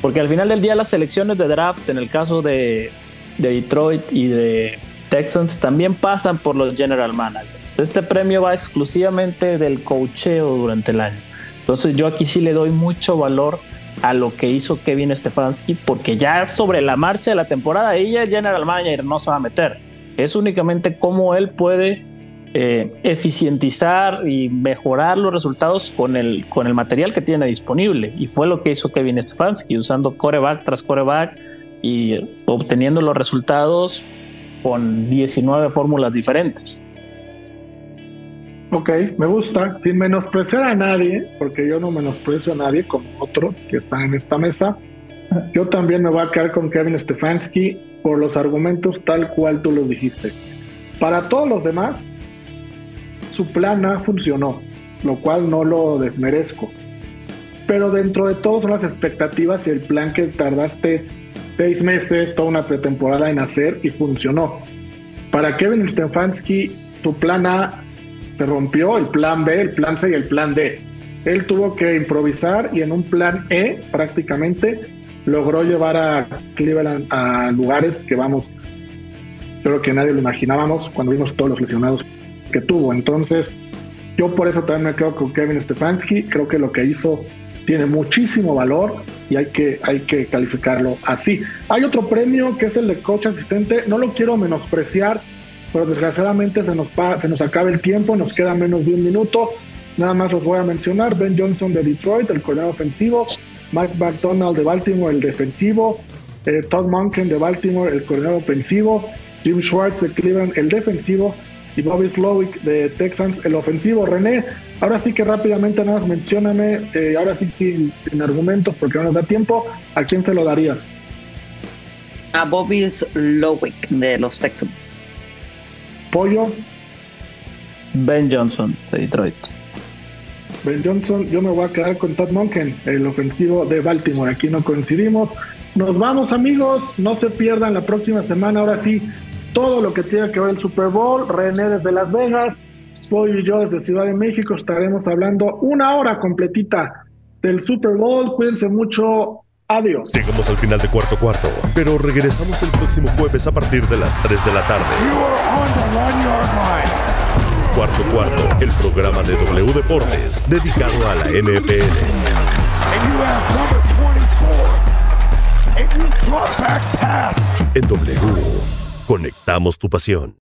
porque al final del día las selecciones de draft, en el caso de, de Detroit y de Texans, también pasan por los general managers. Este premio va exclusivamente del cocheo durante el año. Entonces yo aquí sí le doy mucho valor a lo que hizo Kevin Stefanski, porque ya sobre la marcha de la temporada, ella General Manager no se va a meter. Es únicamente cómo él puede eh, eficientizar y mejorar los resultados con el, con el material que tiene disponible. Y fue lo que hizo Kevin Stefanski, usando coreback tras coreback y obteniendo los resultados con 19 fórmulas diferentes. Ok, me gusta, sin menospreciar a nadie, porque yo no menosprecio a nadie como otros que están en esta mesa. Yo también me voy a quedar con Kevin Stefanski por los argumentos tal cual tú los dijiste. Para todos los demás, su plan A funcionó. lo cual no lo desmerezco. Pero dentro de todo son las expectativas y el plan que tardaste seis meses, toda una pretemporada en hacer y funcionó. Para Kevin Stefanski, su plan A se rompió, el plan B, el plan C y el plan D. Él tuvo que improvisar y en un plan E prácticamente logró llevar a Cleveland a lugares que vamos, creo que nadie lo imaginábamos cuando vimos todos los lesionados que tuvo. Entonces, yo por eso también me quedo con Kevin Stefanski. Creo que lo que hizo tiene muchísimo valor y hay que, hay que calificarlo así. Hay otro premio que es el de coach asistente. No lo quiero menospreciar, pero desgraciadamente se nos, se nos acaba el tiempo, nos queda menos de un minuto. Nada más los voy a mencionar. Ben Johnson de Detroit, el coordinador ofensivo. Mike McDonald de Baltimore, el defensivo. Eh, Todd Monken de Baltimore, el coordinador ofensivo. Jim Schwartz de Cleveland, el defensivo y Bobby Slowick de Texans, el ofensivo. René, ahora sí que rápidamente nada más mencióname, eh, ahora sí sin, sin, argumentos porque no nos da tiempo, ¿a quién se lo darías? A Bobby Slowick de los Texans. Pollo. Ben Johnson de Detroit. Ben Johnson, yo me voy a quedar con Todd Monken, el ofensivo de Baltimore. Aquí no coincidimos. Nos vamos amigos, no se pierdan la próxima semana, ahora sí, todo lo que tiene que ver el Super Bowl. René desde Las Vegas, Pollo y yo desde Ciudad de México estaremos hablando una hora completita del Super Bowl. Cuídense mucho. Adiós. Llegamos al final de cuarto cuarto, pero regresamos el próximo jueves a partir de las 3 de la tarde. Cuarto cuarto, el programa de W Deportes dedicado a la NFL. En W, conectamos tu pasión.